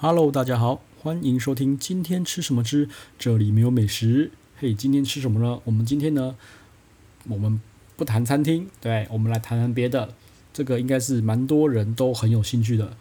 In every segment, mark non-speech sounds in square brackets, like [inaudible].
Hello，大家好，欢迎收听今天吃什么之这里没有美食。嘿，今天吃什么呢？我们今天呢，我们不谈餐厅，对，我们来谈谈别的。这个应该是蛮多人都很有兴趣的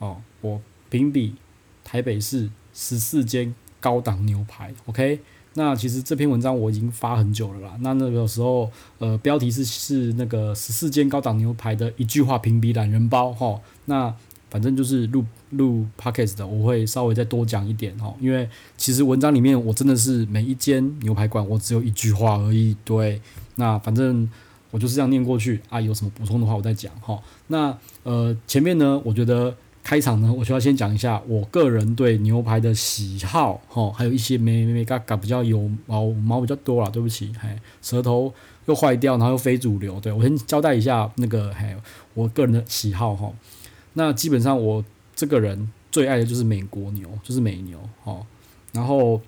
哦。我评比台北市十四间高档牛排，OK。那其实这篇文章我已经发很久了啦。那那个时候，呃，标题是是那个十四间高档牛排的一句话评比懒人包哈、那反正就是录录 podcast 的，我会稍微再多讲一点哦。因为其实文章里面我真的是每一间牛排馆我只有一句话而已。对，那反正我就是这样念过去啊。有什么补充的话我再讲哈。那呃前面呢，我觉得。开场呢，我就要先讲一下我个人对牛排的喜好，哈，还有一些没没没嘎嘎比较有毛毛比较多啦，对不起，嘿，舌头又坏掉，然后又非主流，对，我先交代一下那个，嘿，我个人的喜好，哈，那基本上我这个人最爱的就是美国牛，就是美牛，哦，然后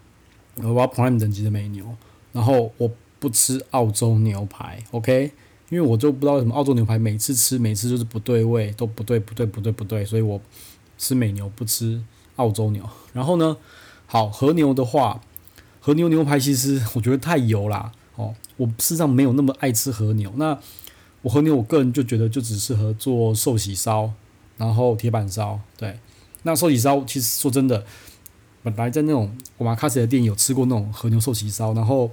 我要 Prime 等级的美牛，然后我不吃澳洲牛排，OK。因为我就不知道为什么澳洲牛排每次吃每次就是不对味，都不对不对不对不对，所以我吃美牛不吃澳洲牛。然后呢，好和牛的话，和牛牛排其实 [laughs] 我觉得太油啦，哦，我事实上没有那么爱吃和牛。那我和牛我个人就觉得就只适合做寿喜烧，然后铁板烧。对，那寿喜烧其实说真的，本来在那种我妈卡西的店有吃过那种和牛寿喜烧，然后。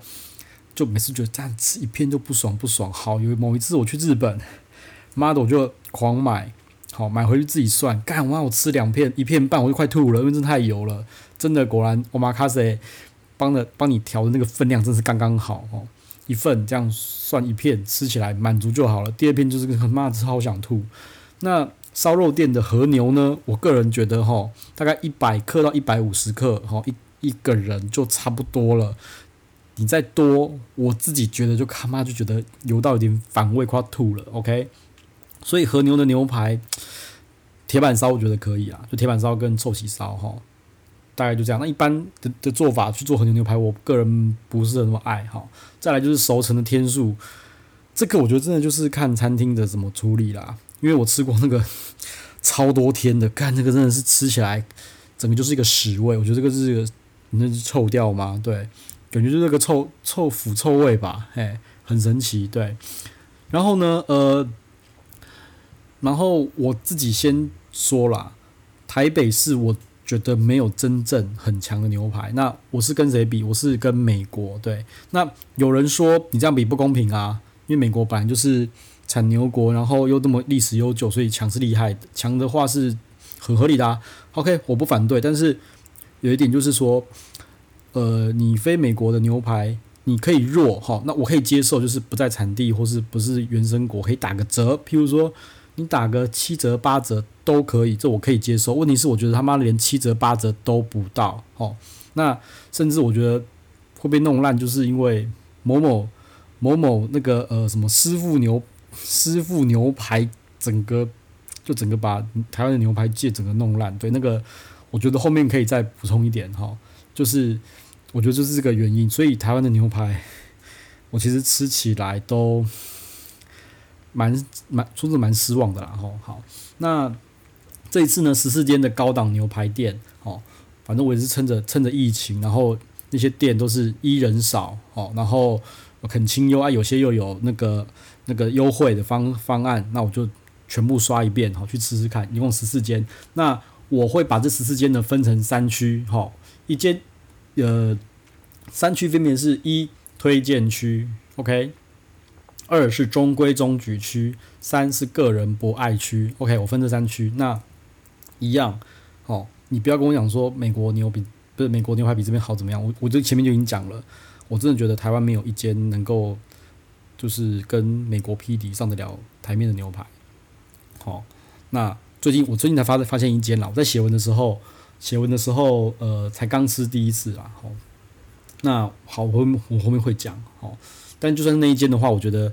就每次觉得这样吃一片就不爽不爽，好，有某一次我去日本，妈的我就狂买，好买回去自己算，干我妈我吃两片一片半我就快吐了，因为真的太油了，真的果然我妈卡西帮的帮你调的那个分量真是刚刚好哦，一份这样算一片吃起来满足就好了，第二片就是个妈超想吐。那烧肉店的和牛呢，我个人觉得哈，大概一百克到一百五十克哈，一一个人就差不多了。你再多，我自己觉得就他妈就觉得油到有点反胃，快要吐了。OK，所以和牛的牛排，铁板烧我觉得可以啊，就铁板烧跟臭喜烧哈，大概就这样。那一般的的做法去做和牛牛排，我个人不是那么爱哈。再来就是熟成的天数，这个我觉得真的就是看餐厅的怎么处理啦。因为我吃过那个 [laughs] 超多天的，干那个真的是吃起来整个就是一个屎味。我觉得这个是那是臭掉吗？对。感觉就是个臭臭腐臭味吧，嘿，很神奇，对。然后呢，呃，然后我自己先说啦，台北市我觉得没有真正很强的牛排。那我是跟谁比？我是跟美国，对。那有人说你这样比不公平啊，因为美国本来就是产牛国，然后又这么历史悠久，所以强是厉害的，强的话是很合理的。OK，我不反对，但是有一点就是说。呃，你非美国的牛排，你可以弱哈，那我可以接受，就是不在产地或是不是原生国，可以打个折，譬如说你打个七折八折都可以，这我可以接受。问题是我觉得他妈连七折八折都不到哦，那甚至我觉得会被弄烂，就是因为某某某某那个呃什么师傅牛师傅牛排，整个就整个把台湾的牛排界整个弄烂。对，那个我觉得后面可以再补充一点哈。就是，我觉得就是这个原因，所以台湾的牛排，我其实吃起来都蛮蛮，说是蛮失望的啦。吼，好，那这一次呢，十四间的高档牛排店，哦，反正我也是趁着趁着疫情，然后那些店都是一人少，哦，然后很清幽啊，有些又有那个那个优惠的方方案，那我就全部刷一遍，好，去吃吃看，一共十四间，那我会把这十四间呢分成三区，哈，一间。呃，三区分别是一推荐区，OK，二是中规中矩区，三是个人博爱区，OK，我分这三区，那一样，哦，你不要跟我讲说美国牛比不是美国牛排比这边好怎么样，我我这前面就已经讲了，我真的觉得台湾没有一间能够就是跟美国匹敌上得了台面的牛排，好、那最近我最近才发发现一间啦，我在写文的时候。写文的时候，呃，才刚吃第一次啊，好，那好，我我后面会讲，好，但就算那一间的话，我觉得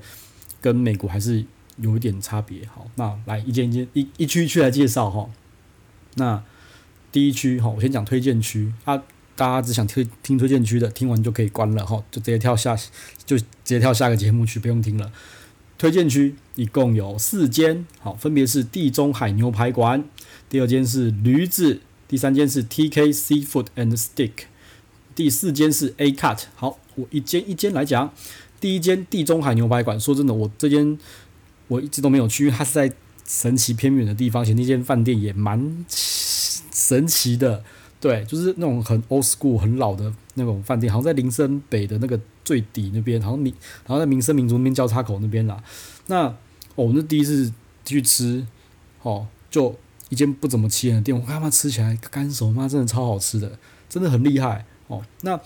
跟美国还是有一点差别，好，那来一间一间一一区一区来介绍哈，那第一区哈，我先讲推荐区。啊，大家只想听听推荐区的，听完就可以关了哈，就直接跳下，就直接跳下个节目去，不用听了。推荐区一共有四间，好，分别是地中海牛排馆，第二间是驴子。第三间是 TK Seafood and Steak，第四间是 A Cut。好，我一间一间来讲。第一间地中海牛排馆，说真的，我这间我一直都没有去，它是在神奇偏远的地方，而且那间饭店也蛮神奇的。对，就是那种很 old school 很老的那种饭店，好像在林森北的那个最底那边，好像民，然后在民生民族那边交叉口那边啦。那、我们是第一次去吃，哦，就一间不怎么起眼的店，我看他妈吃起来干手，妈真的超好吃的，真的很厉害哦。那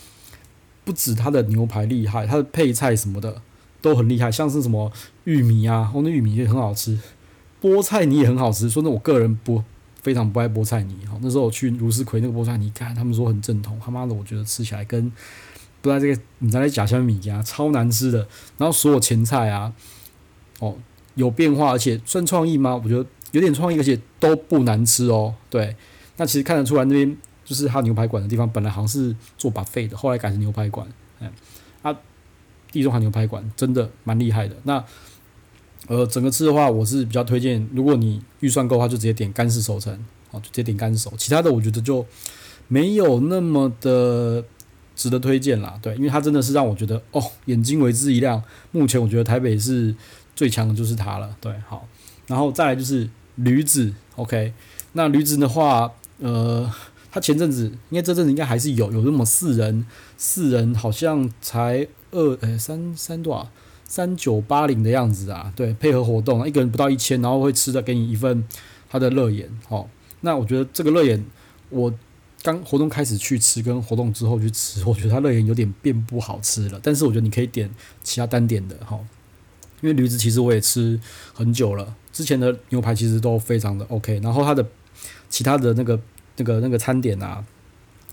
不止它的牛排厉害，它的配菜什么的都很厉害，像是什么玉米啊，哦，那玉米也很好吃，菠菜泥也很好吃。说那我个人不。非常不爱菠菜泥，好，那时候我去卢斯奎那个菠菜泥，看他们说很正统，他妈的，我觉得吃起来跟不知道这个你在那假香米呀，超难吃的。然后所有前菜啊，哦，有变化，而且算创意吗？我觉得有点创意，而且都不难吃哦。对，那其实看得出来那边就是他牛排馆的地方，本来好像是做把废的，后来改成牛排馆。哎，啊，地中海牛排馆真的蛮厉害的。那呃，整个吃的话，我是比较推荐，如果你预算够的话，就直接点干式熟成，好，就直接点干熟。其他的我觉得就没有那么的值得推荐啦，对，因为它真的是让我觉得哦，眼睛为之一亮。目前我觉得台北是最强的就是它了，对，好，然后再来就是驴子，OK，那驴子的话，呃，它前阵子，应该这阵子应该还是有有那么四人，四人好像才二，诶，三三多少？三九八零的样子啊，对，配合活动，一个人不到一千，然后会吃的给你一份他的热眼，好，那我觉得这个热眼，我刚活动开始去吃，跟活动之后去吃，我觉得它热眼有点变不好吃了，但是我觉得你可以点其他单点的，哈，因为驴子其实我也吃很久了，之前的牛排其实都非常的 OK，然后它的其他的那个那个那个餐点啊，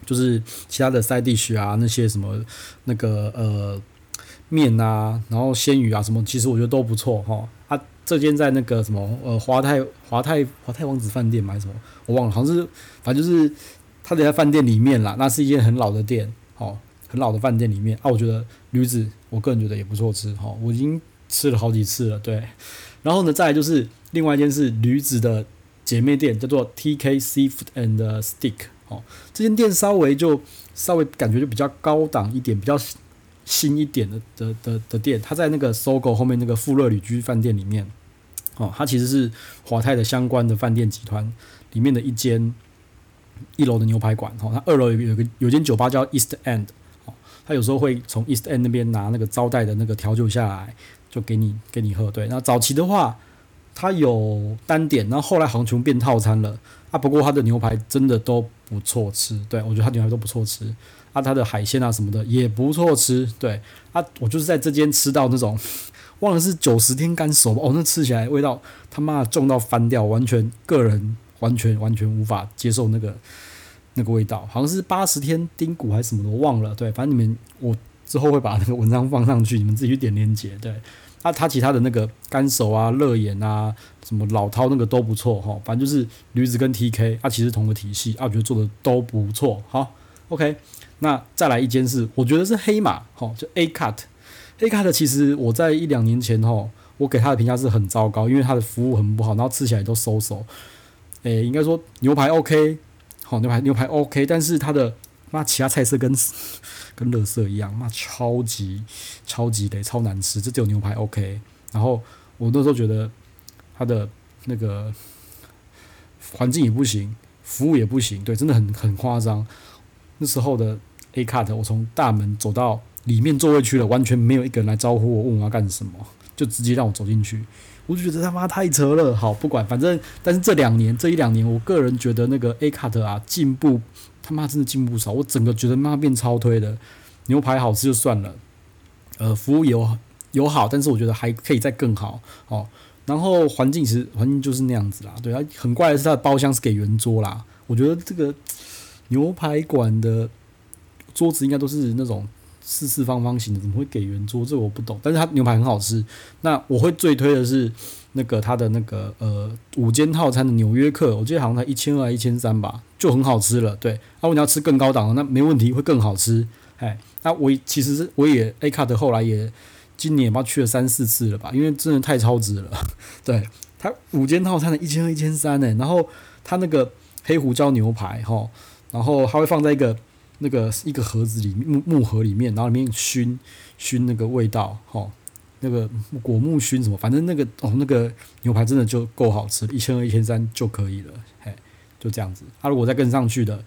就是其他的 side dish 啊，那些什么那个呃。面啊，然后鲜鱼啊，什么其实我觉得都不错哈。啊，这间在那个什么呃华泰华泰华泰王子饭店买什么我忘了，好像是反正就是他得在饭店里面啦。那是一间很老的店，哦，很老的饭店里面啊。我觉得驴子，我个人觉得也不错吃哈。我已经吃了好几次了，对。然后呢，再来就是另外一间是驴子的姐妹店，叫做 TK Seafood and Steak。哦，这间店稍微就稍微感觉就比较高档一点，比较。新一点的的的的店，它在那个搜狗后面那个富乐旅居饭店里面，哦，它其实是华泰的相关的饭店集团里面的一间一楼的牛排馆，哦，它二楼有有个有间酒吧叫 East End，哦，它有时候会从 East End 那边拿那个招待的那个调酒下来，就给你给你喝，对，那早期的话，它有单点，然后后来好像全变套餐了，啊，不过它的牛排真的都不错吃，对，我觉得它牛排都不错吃。啊，它的海鲜啊什么的也不错吃，对啊，我就是在这间吃到那种，忘了是九十天干熟哦，那吃起来味道他妈的重到翻掉，完全个人完全完全无法接受那个那个味道，好像是八十天丁骨还是什么的，我忘了，对，反正你们我之后会把那个文章放上去，你们自己去点链接，对，啊，它其他的那个干熟啊、热眼啊、什么老饕那个都不错哈，反正就是驴子跟 TK 啊，其实同个体系啊，我觉得做的都不错，好，OK。那再来一间是，我觉得是黑马，吼，就 A Cut，A Cut 其实我在一两年前吼，我给他的评价是很糟糕，因为他的服务很不好，然后吃起来都馊馊，诶，应该说牛排 OK，好牛排牛排 OK，但是他的妈其他菜色跟 [laughs] 跟垃圾一样，妈超级超级的超难吃，这只有牛排 OK，然后我那时候觉得他的那个环境也不行，服务也不行，对，真的很很夸张。那时候的 A Cut，我从大门走到里面座位区了，完全没有一个人来招呼我，问我要干什么，就直接让我走进去。我就觉得他妈太扯了。好，不管，反正，但是这两年，这一两年，我个人觉得那个 A Cut 啊，进步他妈真的进步少。我整个觉得妈变超推的，牛排好吃就算了，呃，服务有有好，但是我觉得还可以再更好哦。然后环境其实环境就是那样子啦，对啊，很怪的是它的包厢是给圆桌啦，我觉得这个。牛排馆的桌子应该都是那种四四方方形的，怎么会给圆桌？这我不懂。但是它牛排很好吃。那我会最推的是那个它的那个呃五间套餐的纽约客，我记得好像才一千二、一千三吧，就很好吃了。对，啊，如你要吃更高档的，那没问题，会更好吃。哎，那我其实是我也 A Cut 后来也今年也不知道去了三四次了吧，因为真的太超值了。对，它五间套餐的一千二、一千三呢，然后它那个。黑胡椒牛排哈，然后它会放在一个那个一个盒子里面木木盒里面，然后里面熏熏那个味道哈，那个果木熏什么，反正那个哦那个牛排真的就够好吃，一千二一千三就可以了，嘿，就这样子。他、如果再跟上去的，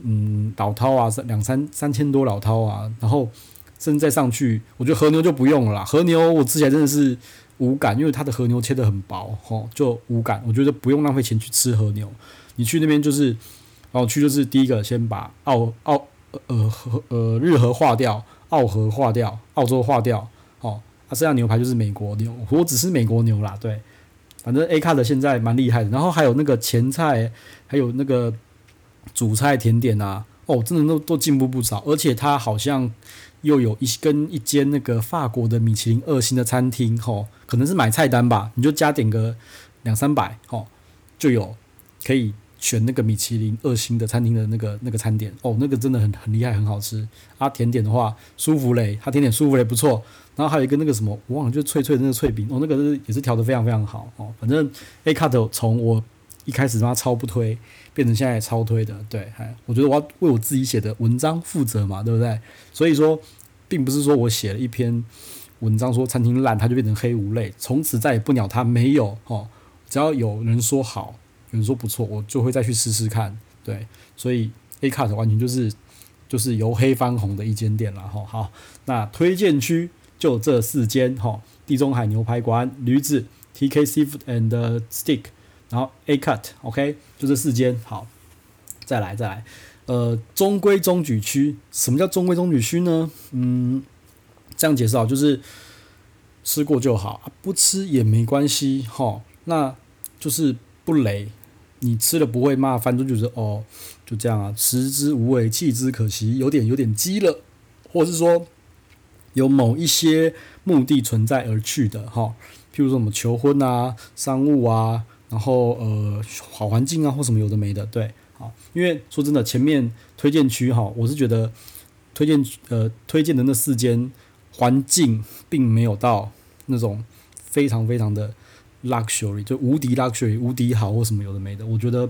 嗯，老饕啊，三两三三千多老饕啊，然后甚至再上去，我觉得和牛就不用了，和牛我吃起来真的是。无感，因为它的和牛切得很薄，吼，就无感。我觉得不用浪费钱去吃和牛。你去那边就是，然后去就是第一个先把澳澳呃和呃日和化掉，澳和化掉，澳洲化掉，哦，啊，剩下牛排就是美国牛，我只是美国牛啦，对，反正 A 卡的现在蛮厉害的。然后还有那个前菜，还有那个主菜甜点啊，哦，真的都都进步不少，而且它好像。又有一跟一间那个法国的米其林二星的餐厅，吼，可能是买菜单吧，你就加点个两三百，吼，就有可以选那个米其林二星的餐厅的那个那个餐点，哦，那个真的很很厉害，很好吃。啊，甜点的话，舒芙蕾，它甜点舒芙蕾不错。然后还有一个那个什么，我忘了，就是脆脆的那个脆饼，哦，那个是也是调得非常非常好，哦，反正 A Cut 从我一开始他妈超不推，变成现在超推的，对，哎，我觉得我要为我自己写的文章负责嘛，对不对？所以说，并不是说我写了一篇文章说餐厅烂，它就变成黑五类，从此再也不鸟它，没有哦，只要有人说好，有人说不错，我就会再去试试看，对，所以 A Cut 完全就是就是由黑翻红的一间店了，哈，好，那推荐区就这四间，哈，地中海牛排馆、驴子、TK Seafood and Steak。然后 A cut，OK，就这四间。好，再来再来，呃，中规中矩区，什么叫中规中矩区呢？嗯，这样解释啊就是吃过就好，不吃也没关系，哈，那就是不雷，你吃了不会骂，反正就是哦，就这样啊，食之无味，弃之可惜，有点有点鸡了，或是说有某一些目的存在而去的，哈，譬如说什么求婚啊，商务啊。然后呃，好环境啊，或什么有的没的，对，好，因为说真的，前面推荐区哈，我是觉得推荐呃推荐的那四间环境并没有到那种非常非常的 luxury，就无敌 luxury，无敌好或什么有的没的，我觉得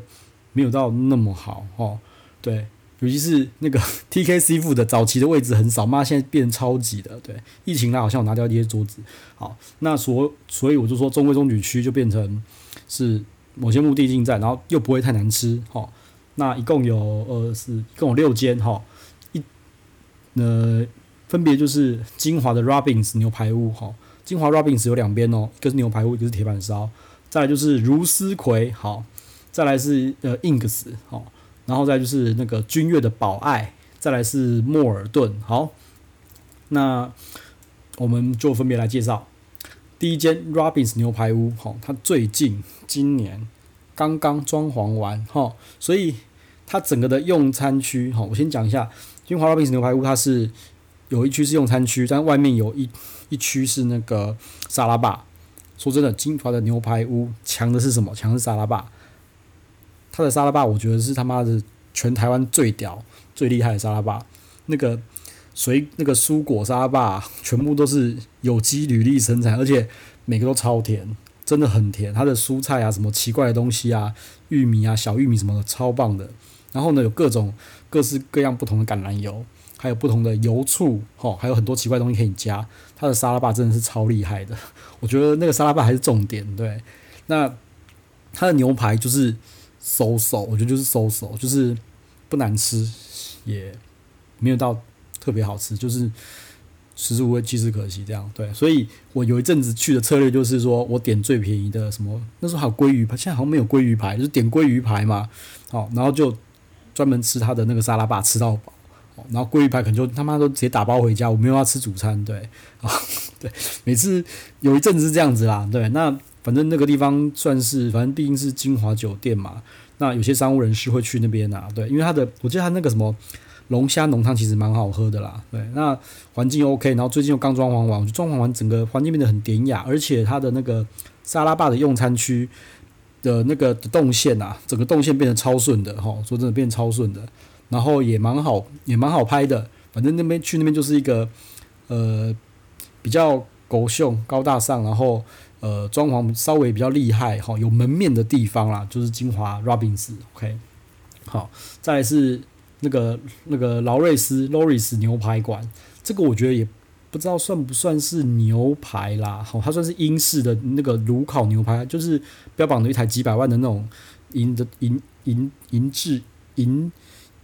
没有到那么好哈，对，尤其是那个 [laughs] TK Seafood 的早期的位置很少，妈现在变超级的，对，疫情啦，好像我拿掉一些桌子，好，那所所以我就说中规中矩区就变成。是某些目的进在，然后又不会太难吃，哈。那一共有呃是一共有六间，哈。一呃分别就是金华的 Robins 牛排屋，哈。金华 Robins 有两边哦，一个是牛排屋，一个是铁板烧。再来就是如斯葵，好。再来是呃 Ings，好。然后再就是那个君悦的宝爱，再来是莫尔顿，好。那我们就分别来介绍。第一间 Robins 牛排屋，哈，它最近今年刚刚装潢完，哈，所以它整个的用餐区，哈，我先讲一下，金华 Robins 牛排屋，它是有一区是用餐区，但外面有一一区是那个沙拉霸。说真的，金华的牛排屋强的是什么？强是沙拉霸。它的沙拉霸，我觉得是他妈的全台湾最屌、最厉害的沙拉霸。那个。水那个蔬果沙拉霸，全部都是有机履历生产，而且每个都超甜，真的很甜。它的蔬菜啊，什么奇怪的东西啊，玉米啊，小玉米什么的，超棒的。然后呢，有各种各式各样不同的橄榄油，还有不同的油醋，吼，还有很多奇怪东西可以加。它的沙拉霸真的是超厉害的，[laughs] 我觉得那个沙拉霸还是重点。对，那它的牛排就是收手，我觉得就是收手，就是不难吃，也没有到。特别好吃，就是食之无味，弃之可惜，这样对。所以我有一阵子去的策略就是说，我点最便宜的什么，那时候还有鲑鱼排，现在好像没有鲑鱼排，就是点鲑鱼排嘛。好，然后就专门吃它的那个沙拉霸，吃到饱。然后鲑鱼排可能就他妈都直接打包回家，我没有要吃主餐，对啊，[laughs] 对。每次有一阵子是这样子啦，对。那反正那个地方算是，反正毕竟是金华酒店嘛。那有些商务人士会去那边啊，对，因为他的，我记得他那个什么。龙虾浓汤其实蛮好喝的啦，对，那环境 OK，然后最近又刚装潢完，我觉得装潢完整个环境变得很典雅，而且它的那个沙拉吧的用餐区的那个动线啊，整个动线变得超顺的哈，说真的变超顺的，然后也蛮好，也蛮好拍的，反正那边去那边就是一个呃比较狗秀高大上，然后呃装潢稍微比较厉害哈，有门面的地方啦，就是金华 Robbins OK。好，再来是那个那个劳瑞斯 Loris 牛排馆，这个我觉得也不知道算不算是牛排啦，好，它算是英式的那个炉烤牛排，就是标榜的一台几百万的那种银的银银银制银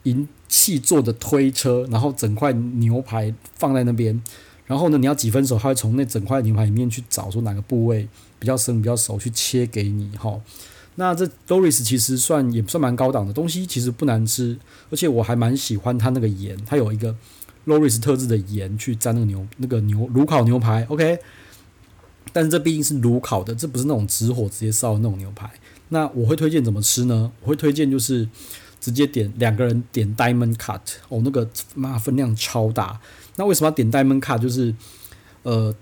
银器做的推车，然后整块牛排放在那边，然后呢，你要几分熟，他会从那整块牛排里面去找出哪个部位比较生比较熟，去切给你，哈。那这 Loris 其实算也算蛮高档的东西，其实不难吃，而且我还蛮喜欢它那个盐，它有一个 Loris 特制的盐去沾那个牛那个牛炉烤牛排，OK。但是这毕竟是炉烤的，这不是那种直火直接烧的那种牛排。那我会推荐怎么吃呢？我会推荐就是直接点两个人点 Diamond Cut 哦，那个妈分量超大。那为什么要点 Diamond Cut？就是呃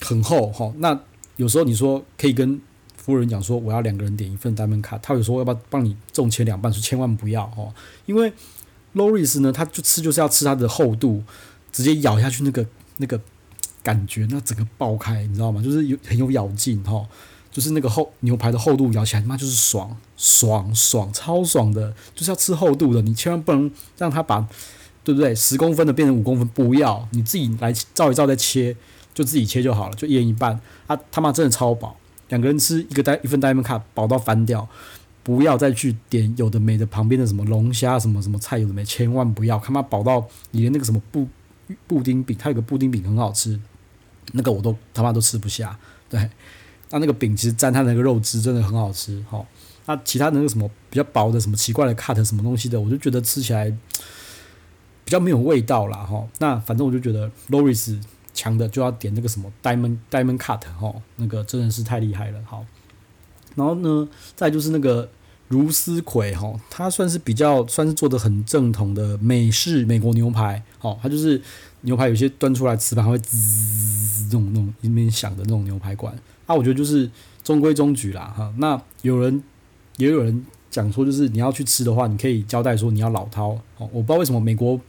很厚哈。那有时候你说可以跟服务员讲说，我要两个人点一份 Diamond Cut，他有说要不要帮你重切两半，说千万不要哦，因为 Loris 呢，他就吃就是要吃它的厚度，直接咬下去那个那个感觉，那整个爆开，你知道吗？就是有很有咬劲哈，就是那个厚牛排的厚度咬起来，他妈就是爽爽爽超爽的，就是要吃厚度的，你千万不能让他把对不对？十公分的变成五公分，不要，你自己来照一照再切，就自己切就好了，就一人一半，啊他妈真的超饱。两个人吃一个单一份单面卡饱到翻掉，不要再去点有的没的旁边的什么龙虾什么什么菜有的没，千万不要，他妈饱到连那个什么布布丁饼，它有个布丁饼很好吃，那个我都他妈都吃不下。对，那那个饼其实沾它那个肉汁真的很好吃。好，那其他的那个什么比较薄的什么奇怪的 cut 什么东西的，我就觉得吃起来 [tsk] 比较没有味道啦。哈，那反正我就觉得 Loris。强的就要点那个什么 Diamond Diamond Cut 哈，那个真的是太厉害了。好，然后呢，再就是那个如丝葵哈，它算是比较算是做的很正统的美式美国牛排。好，它就是牛排有些端出来瓷盘会滋这种那种一边响的那种牛排馆。啊，我觉得就是中规中矩啦哈。那有人也有人讲说，就是你要去吃的话，你可以交代说你要老饕。哦，我不知道为什么美国。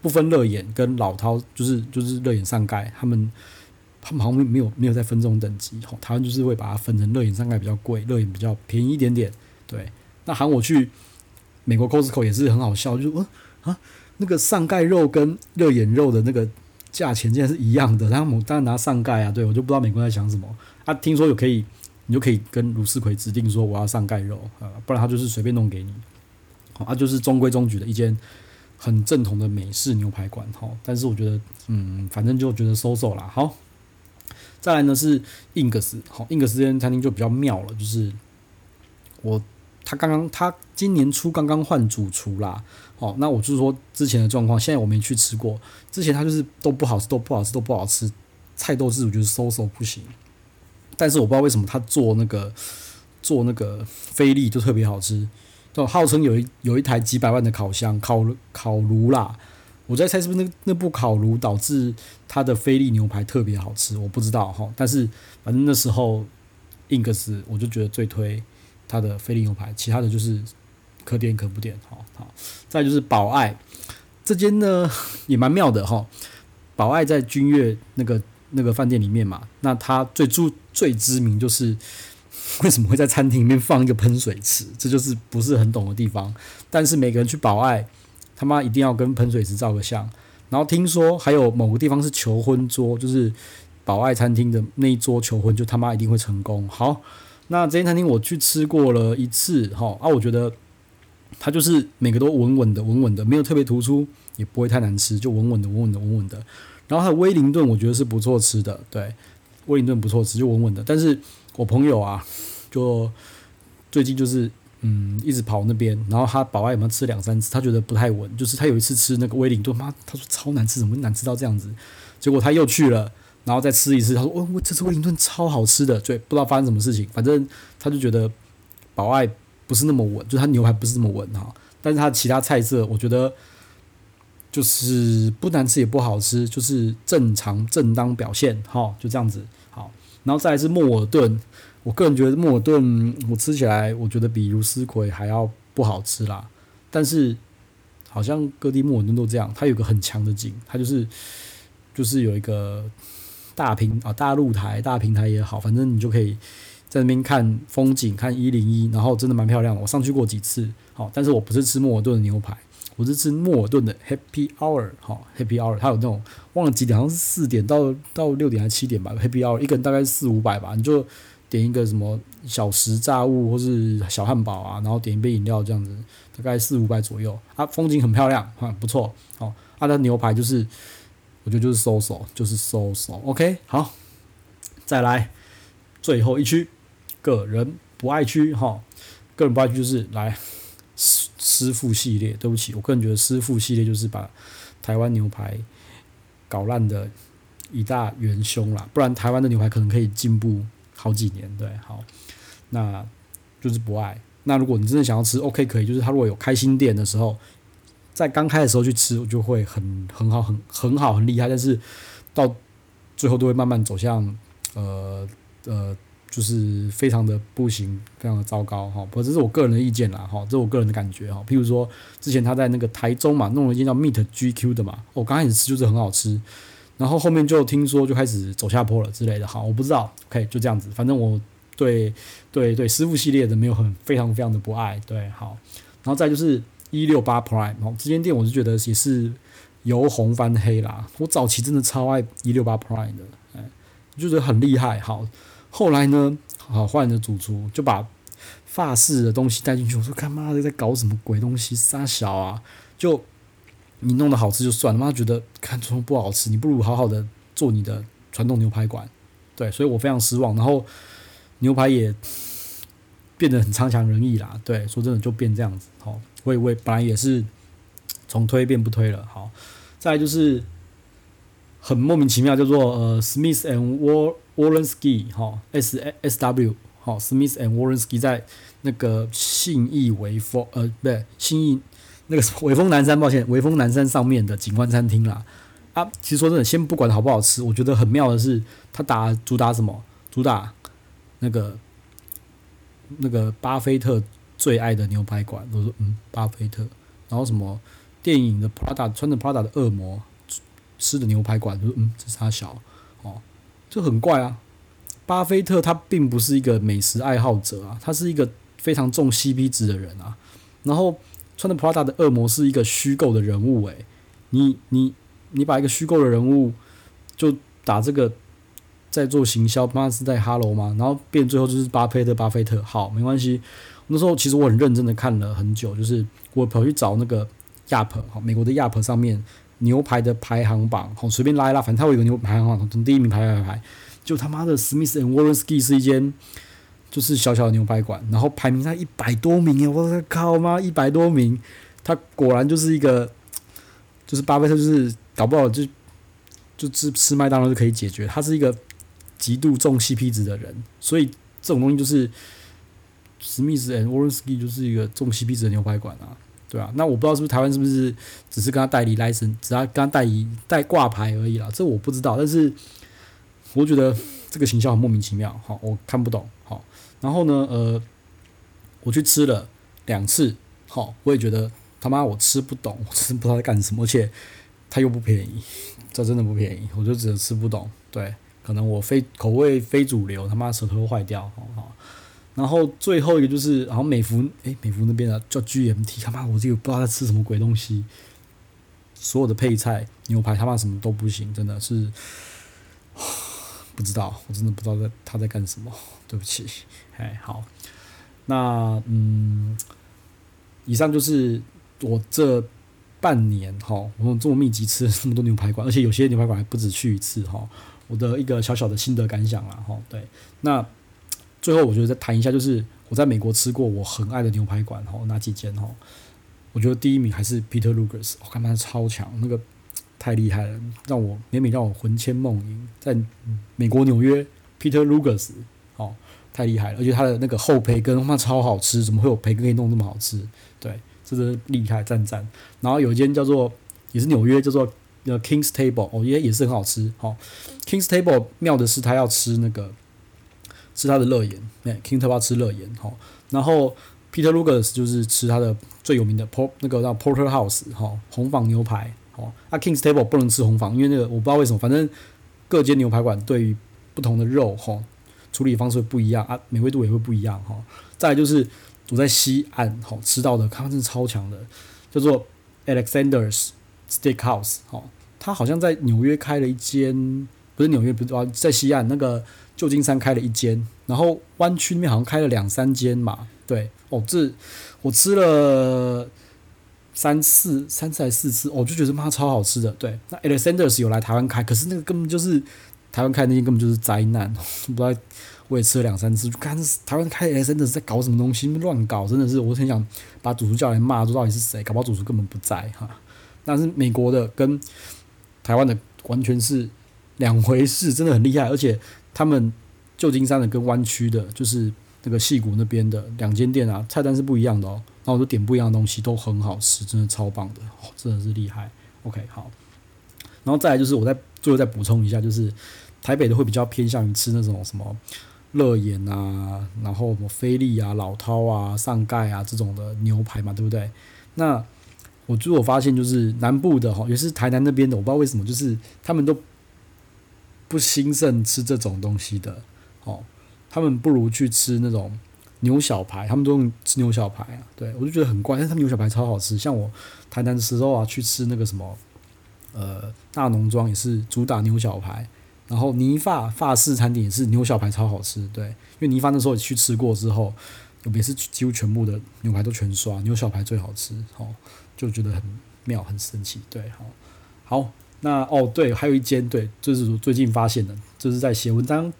不分热眼跟老饕，就是就是热眼上盖，他们他们好像没有没有在分这种等级，吼，台湾就是会把它分成热眼上盖比较贵，热眼比较便宜一点点。对，那喊我去美国 Costco 也是很好笑，就说啊，那个上盖肉跟热眼肉的那个价钱竟然是一样的，然后我当然拿上盖啊，对，我就不知道美国在想什么。啊，听说有可以，你就可以跟茹丝葵指定说我要上盖肉啊，不然他就是随便弄给你。好啊，就是中规中矩的一间。很正统的美式牛排馆，哈，但是我觉得，嗯，反正就觉得收手啦。好，再来呢是 Ings，好，Ings 这间餐厅就比较妙了，就是我他刚刚他今年初刚刚换主厨啦，哦，那我就是说之前的状况，现在我没去吃过，之前他就是都不好吃，都不好吃，都不好吃，菜都是我觉得收手不行，但是我不知道为什么他做那个做那个菲力就特别好吃。就号称有一有一台几百万的烤箱烤烤炉啦，我在猜是不是那那部烤炉导致他的菲力牛排特别好吃，我不知道哈。但是反正那时候 Ings 我就觉得最推它的菲力牛排，其他的就是可点可不点。好，好，再就是宝爱这间呢 [laughs] 也蛮妙的哈。宝爱在君悦那个那个饭店里面嘛，那它最著最知名就是。[laughs] 为什么会在餐厅里面放一个喷水池？这就是不是很懂的地方。但是每个人去宝爱，他妈一定要跟喷水池照个相。然后听说还有某个地方是求婚桌，就是宝爱餐厅的那一桌求婚，就他妈一定会成功。好，那这间餐厅我去吃过了一次，哈啊，我觉得它就是每个都稳稳的，稳稳的，没有特别突出，也不会太难吃，就稳稳的，稳稳的，稳稳的。然后它的威灵顿我觉得是不错吃的，对，威灵顿不错吃，就稳稳的。但是我朋友啊。就最近就是嗯，一直跑那边，然后他宝爱有没有吃两三次，他觉得不太稳。就是他有一次吃那个威灵顿，妈，他说超难吃，怎么难吃到这样子？结果他又去了，然后再吃一次，他说哦，我这次威灵顿超好吃的，对，不知道发生什么事情，反正他就觉得宝爱不是那么稳，就他牛排不是那么稳哈。但是他其他菜色，我觉得就是不难吃也不好吃，就是正常正当表现哈，就这样子好。然后再来是莫尔顿。我个人觉得莫尔顿，我吃起来我觉得比如斯葵还要不好吃啦。但是好像各地莫尔顿都这样，它有个很强的景，它就是就是有一个大平啊大露台大平台也好，反正你就可以在那边看风景，看一零一，然后真的蛮漂亮的。我上去过几次，好，但是我不是吃莫尔顿的牛排，我是吃莫尔顿的 Happy Hour，好，Happy Hour，它有那种忘了几点，好像是四点到到六点还是七点吧，Happy Hour 一个人大概四五百吧，你就点一个什么小食炸物或是小汉堡啊，然后点一杯饮料这样子，大概四五百左右，啊，风景很漂亮，哈，不错，好，它的牛排就是，我觉得就是 so so，就是 so so，OK，好，再来最后一区。个人不爱区哈，个人不爱区就是来 [laughs] 师师傅系列。对不起，我个人觉得师傅系列就是把台湾牛排搞烂的一大元凶啦。不然台湾的牛排可能可以进步好几年。对，好，那就是不爱。那如果你真的想要吃，OK 可以。就是他如果有开新店的时候，在刚开的时候去吃，我就会很很好，很很好，很厉害。但是到最后都会慢慢走向呃呃。就是非常的不行，非常的糟糕哈。不过这是我个人的意见啦哈，这是我个人的感觉哈。譬如说，之前他在那个台中嘛，弄了一间叫 Meat GQ 的嘛，我刚开始吃就是很好吃，然后后面就听说就开始走下坡了之类的哈，我不知道，OK 就这样子。反正我对对对师傅系列的没有很非常非常的不爱，对好。然后再就是一六八 Prime 哦，这间店我是觉得也是由红翻黑啦。我早期真的超爱一六八 Prime 的，哎，就觉得很厉害，好。后来呢，好换了主厨，就把法式的东西带进去。我说：“他妈的，在搞什么鬼东西？杀小啊！就你弄得好吃就算了，妈觉得看出不好吃，你不如好好的做你的传统牛排馆。”对，所以我非常失望。然后牛排也变得很差强人意啦。对，说真的就变这样子。好，我也我也本来也是从推变不推了。好，再来就是很莫名其妙，叫做呃，Smith and Wall。Wollensky 哈，S S W 哈，Smith and Wollensky 在那个信义微风呃，不对，信义那个微风南山，抱歉，微风南山上面的景观餐厅啦。啊，其实说真的，先不管好不好吃，我觉得很妙的是，他打主打什么？主打那个那个巴菲特最爱的牛排馆。我说嗯，巴菲特，然后什么电影的 Prada 穿着 Prada 的恶魔吃的牛排馆。我说嗯，这是他小哦。就很怪啊，巴菲特他并不是一个美食爱好者啊，他是一个非常重 CP 值的人啊。然后穿着 Prada 的恶魔是一个虚构的人物诶、你你你把一个虚构的人物就打这个在做行销，妈是在 Hello 吗？然后变最后就是巴菲特，巴菲特好没关系。那时候其实我很认真的看了很久，就是我跑去找那个 Yelp 好美国的 Yelp 上面。牛排的排行榜，好随便拉一拉，反正他有个牛排行榜，从第一名排排排，就他妈的 Smith and Wollensky 是一间就是小小的牛排馆，然后排名在一百多名诶，我靠妈一百多名，他果然就是一个，就是巴菲特就是搞不好就就吃吃麦当劳就可以解决，他是一个极度重 CP 值的人，所以这种东西就是 Smith and Wollensky 就是一个重 CP 值的牛排馆啊。对啊，那我不知道是不是台湾是不是只是跟他代理 license，只要跟他代理代挂牌而已啦，这我不知道。但是我觉得这个形象很莫名其妙，好，我看不懂，好。然后呢，呃，我去吃了两次，好，我也觉得他妈我吃不懂，我真不知道在干什么，而且他又不便宜，这真的不便宜，我就只能吃不懂。对，可能我非口味非主流，他妈舌头会坏掉，好好。然后最后一个就是，然后美福，诶，美福那边啊叫 GMT，他妈我这个不知道在吃什么鬼东西，所有的配菜牛排他妈什么都不行，真的是，[sighs] 不知道，我真的不知道在他在干什么，对不起，[laughs] 哎，好，那嗯，以上就是我这半年哈，我这么密集吃了这么多牛排馆，而且有些牛排馆还不止去一次哈，我的一个小小的心得感想啦哈，对，那。最后，我觉得再谈一下，就是我在美国吃过我很爱的牛排馆，吼，哪几间吼？我觉得第一名还是 Peter Lucas，我看他超强，那个太厉害了，让我每每让我魂牵梦萦。在美国纽约，Peter Lucas，哦，太厉害了，而且他的那个厚培根，他超好吃，怎么会有培根可以弄那么好吃？对，这是厉害，赞赞。然后有一间叫做也是纽约，叫做 King's Table，哦，也也是很好吃，好，King's Table 妙的是他要吃那个。吃他的肋眼，哎，King 特巴吃肋眼，哈，然后 Peter Luger's 就是吃他的最有名的 Por 那个叫 Porterhouse，哈，红坊牛排，哦，啊 King's Table 不能吃红坊，因为那个我不知道为什么，反正各间牛排馆对于不同的肉，哈，处理方式会不一样啊，美味度也会不一样哈。再就是我在西岸好吃到的，他们真的超强的，叫做 Alexander's Steakhouse 哦，他好像在纽约开了一间，不是纽约，不是在西岸那个旧金山开了一间，然后湾区那边好像开了两三间嘛，对哦，这我吃了。三次、三次还四次，我就觉得妈超好吃的。对，那 Alexander's 有来台湾开，可是那个根本就是台湾开那间根本就是灾难，[laughs] 不知道我也吃了两三次，就看台湾开 Alexander's 在搞什么东西，乱搞，真的是我很想把主厨叫来骂，说到底是谁，搞不好主厨根本不在哈。但是美国的跟台湾的完全是两回事，真的很厉害，而且他们旧金山的跟湾区的，就是那个矽谷那边的两间店啊，菜单是不一样的哦。然后我就点不一样的东西，都很好吃，真的超棒的，真的是厉害。OK，好，然后再来就是我再最后再补充一下，就是台北的会比较偏向于吃那种什么乐眼啊，然后什么菲力啊、老饕啊、上盖啊这种的牛排嘛，对不对？那我最后发现就是南部的哈，也是台南那边的，我不知道为什么，就是他们都不兴盛吃这种东西的，哦，他们不如去吃那种。牛小排，他们都用吃牛小排啊，对，我就觉得很怪，但是他们牛小排超好吃。像我台南的时候啊，去吃那个什么，呃，大农庄也是主打牛小排，然后泥发发式餐点也是牛小排超好吃，对，因为泥发那时候也去吃过之后，每次几乎全部的牛排都全刷，牛小排最好吃，哦，就觉得很妙，很神奇，对，好，好，那哦对，还有一间对，就是我最近发现的，就是在写文章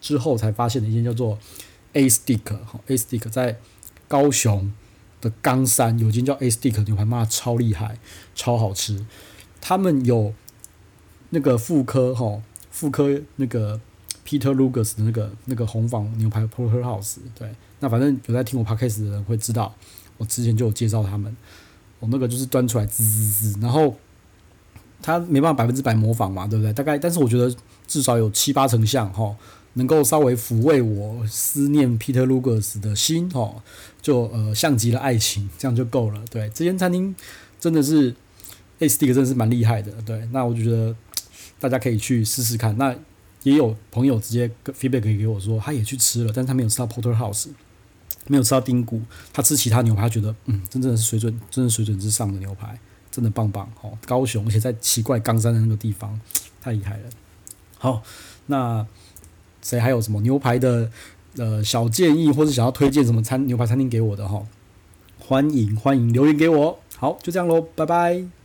之后才发现的一间叫做。A Stick 哈，A Stick 在高雄的冈山有间叫 A Stick 牛排，妈超厉害，超好吃。他们有那个妇科哈，妇科那个 Peter Lucas 的那个那个红坊牛排 Porterhouse。对，那反正有在听我 Podcast 的人会知道，我之前就有介绍他们。我那个就是端出来滋滋滋，然后他没办法百分之百模仿嘛，对不对？大概，但是我觉得至少有七八成像哈。能够稍微抚慰我思念 Peter Luger's 的心哦，就呃像极了爱情，这样就够了。对，这间餐厅真的是 A Stick 真的是蛮厉害的。对，那我就觉得大家可以去试试看。那也有朋友直接 feedback 给我说，他也去吃了，但是他没有吃到 Porterhouse，没有吃到丁骨，他吃其他牛排，他觉得嗯，真正的是水准，真的水准之上的牛排，真的棒棒哦。高雄，而且在奇怪冈山的那个地方，太厉害了。好，那。谁还有什么牛排的呃小建议，或者想要推荐什么餐牛排餐厅给我的哈？欢迎欢迎留言给我。好，就这样喽，拜拜。